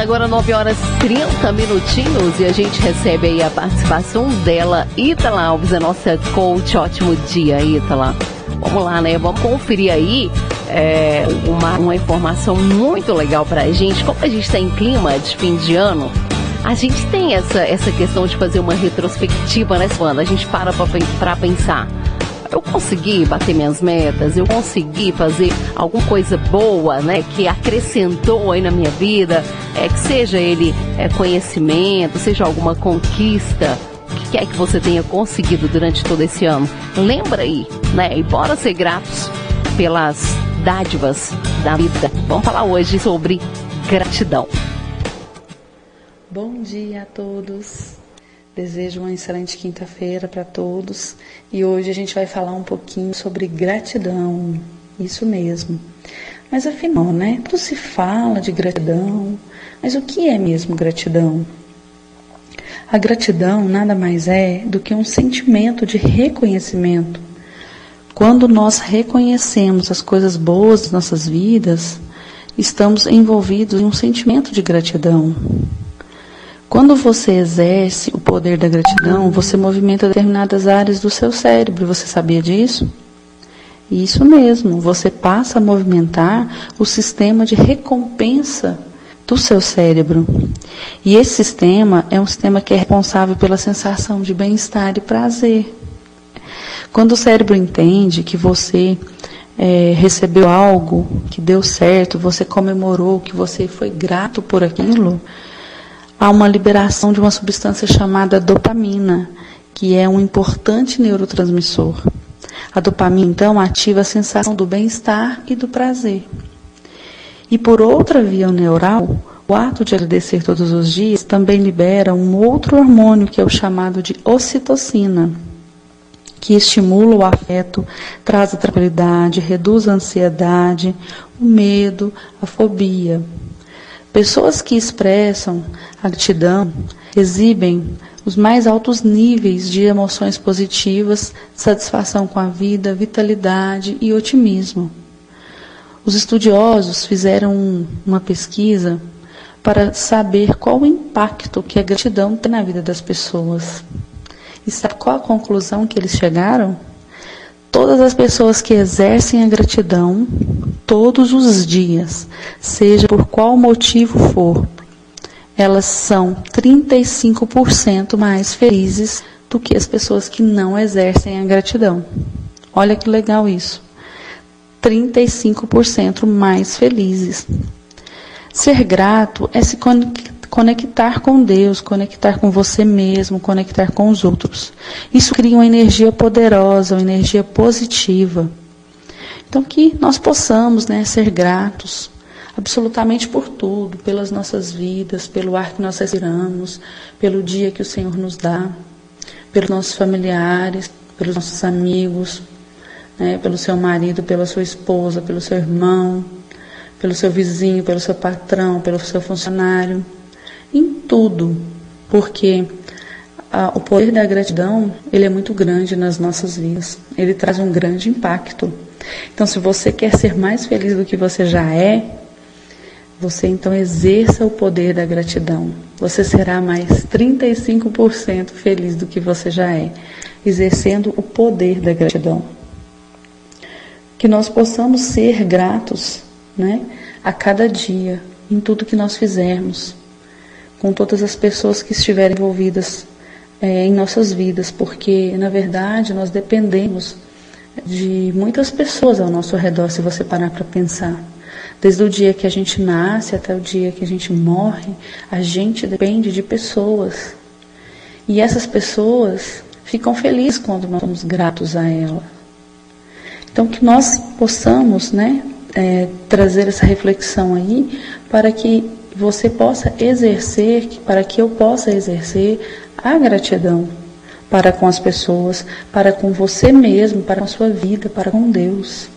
agora 9 horas 30 minutinhos e a gente recebe aí a participação dela, Ítala Alves, a nossa coach. Ótimo dia, Ítala. Vamos lá, né? Vamos conferir aí é, uma, uma informação muito legal pra gente. Como a gente está em clima de fim de ano, a gente tem essa, essa questão de fazer uma retrospectiva, né, Quando a gente para para pensar eu consegui bater minhas metas, eu consegui fazer alguma coisa boa, né, que acrescentou aí na minha vida, é que seja ele é, conhecimento, seja alguma conquista, o que quer que você tenha conseguido durante todo esse ano. Lembra aí, né? E bora ser gratos pelas dádivas da vida. Vamos falar hoje sobre gratidão. Bom dia a todos. Desejo uma excelente quinta-feira para todos e hoje a gente vai falar um pouquinho sobre gratidão. Isso mesmo. Mas afinal, né? Tudo se fala de gratidão, mas o que é mesmo gratidão? A gratidão nada mais é do que um sentimento de reconhecimento. Quando nós reconhecemos as coisas boas das nossas vidas, estamos envolvidos em um sentimento de gratidão. Quando você exerce o poder da gratidão, você movimenta determinadas áreas do seu cérebro. Você sabia disso? Isso mesmo, você passa a movimentar o sistema de recompensa do seu cérebro. E esse sistema é um sistema que é responsável pela sensação de bem-estar e prazer. Quando o cérebro entende que você é, recebeu algo que deu certo, você comemorou, que você foi grato por aquilo, há uma liberação de uma substância chamada dopamina, que é um importante neurotransmissor. A dopamina, então, ativa a sensação do bem-estar e do prazer. E por outra via neural, o ato de agradecer todos os dias também libera um outro hormônio que é o chamado de ocitocina, que estimula o afeto, traz a tranquilidade, reduz a ansiedade, o medo, a fobia. Pessoas que expressam a gratidão exibem os mais altos níveis de emoções positivas, satisfação com a vida, vitalidade e otimismo. Os estudiosos fizeram uma pesquisa para saber qual o impacto que a gratidão tem na vida das pessoas. E sabe qual a conclusão que eles chegaram? Todas as pessoas que exercem a gratidão todos os dias, seja por qual motivo for, elas são 35% mais felizes do que as pessoas que não exercem a gratidão. Olha que legal isso. 35% mais felizes. Ser grato é se conectar com Deus, conectar com você mesmo, conectar com os outros. Isso cria uma energia poderosa, uma energia positiva. Então que nós possamos né, ser gratos absolutamente por tudo, pelas nossas vidas, pelo ar que nós respiramos, pelo dia que o Senhor nos dá, pelos nossos familiares, pelos nossos amigos, né, pelo seu marido, pela sua esposa, pelo seu irmão, pelo seu vizinho, pelo seu patrão, pelo seu funcionário em tudo, porque a, o poder da gratidão ele é muito grande nas nossas vidas. Ele traz um grande impacto. Então, se você quer ser mais feliz do que você já é, você então exerça o poder da gratidão. Você será mais 35% feliz do que você já é, exercendo o poder da gratidão. Que nós possamos ser gratos, né, a cada dia, em tudo que nós fizermos com todas as pessoas que estiverem envolvidas é, em nossas vidas, porque na verdade nós dependemos de muitas pessoas ao nosso redor, se você parar para pensar. Desde o dia que a gente nasce até o dia que a gente morre, a gente depende de pessoas. E essas pessoas ficam felizes quando nós somos gratos a ela. Então que nós possamos, né, é, trazer essa reflexão aí para que você possa exercer, para que eu possa exercer a gratidão para com as pessoas, para com você mesmo, para com a sua vida, para com Deus.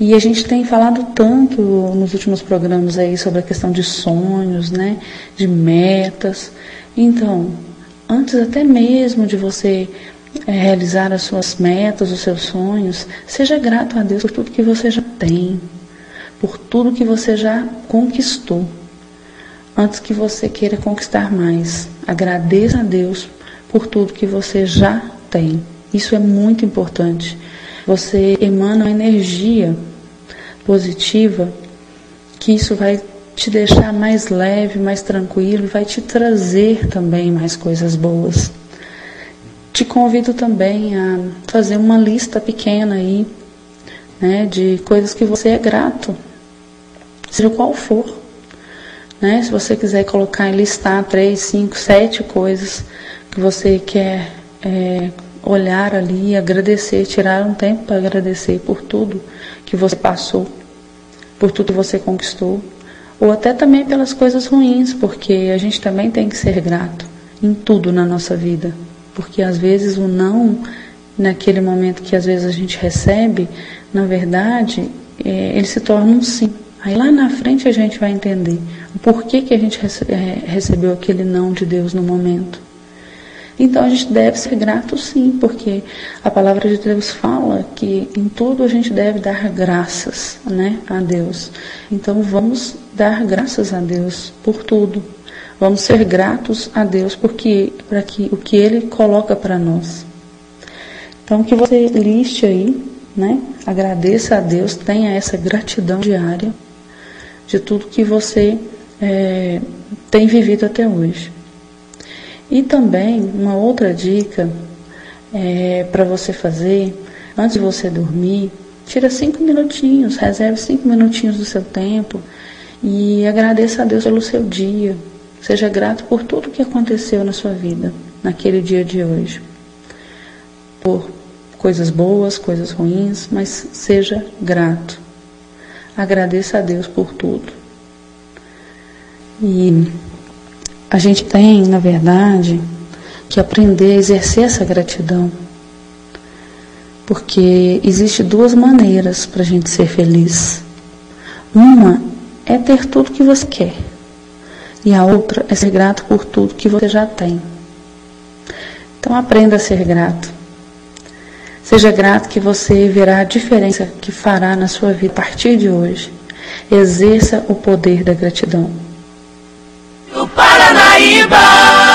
E a gente tem falado tanto nos últimos programas aí sobre a questão de sonhos, né, de metas. Então, antes até mesmo de você é, realizar as suas metas, os seus sonhos, seja grato a Deus por tudo que você já tem, por tudo que você já conquistou. antes que você queira conquistar mais. Agradeça a Deus por tudo que você já tem. Isso é muito importante. Você emana uma energia positiva que isso vai te deixar mais leve, mais tranquilo, vai te trazer também mais coisas boas. Te convido também a fazer uma lista pequena aí, né, de coisas que você é grato, seja qual for. Né? Se você quiser colocar e listar três, cinco, sete coisas que você quer é, olhar ali agradecer, tirar um tempo para agradecer por tudo que você passou, por tudo que você conquistou, ou até também pelas coisas ruins, porque a gente também tem que ser grato em tudo na nossa vida porque às vezes o não, naquele momento que às vezes a gente recebe, na verdade, é, ele se torna um sim. Aí lá na frente a gente vai entender o porquê que a gente é, recebeu aquele não de Deus no momento. Então a gente deve ser grato sim, porque a palavra de Deus fala que em tudo a gente deve dar graças né, a Deus. Então vamos dar graças a Deus por tudo. Vamos ser gratos a Deus porque para que o que Ele coloca para nós. Então que você liste aí, né? Agradeça a Deus, tenha essa gratidão diária de tudo que você é, tem vivido até hoje. E também uma outra dica é, para você fazer antes de você dormir, tira cinco minutinhos, reserve cinco minutinhos do seu tempo e agradeça a Deus pelo seu dia, Seja grato por tudo que aconteceu na sua vida, naquele dia de hoje. Por coisas boas, coisas ruins, mas seja grato. Agradeça a Deus por tudo. E a gente tem, na verdade, que aprender a exercer essa gratidão. Porque existe duas maneiras para a gente ser feliz. Uma é ter tudo que você quer. E a outra é ser grato por tudo que você já tem. Então aprenda a ser grato. Seja grato que você verá a diferença que fará na sua vida a partir de hoje. Exerça o poder da gratidão. O Paranaíba!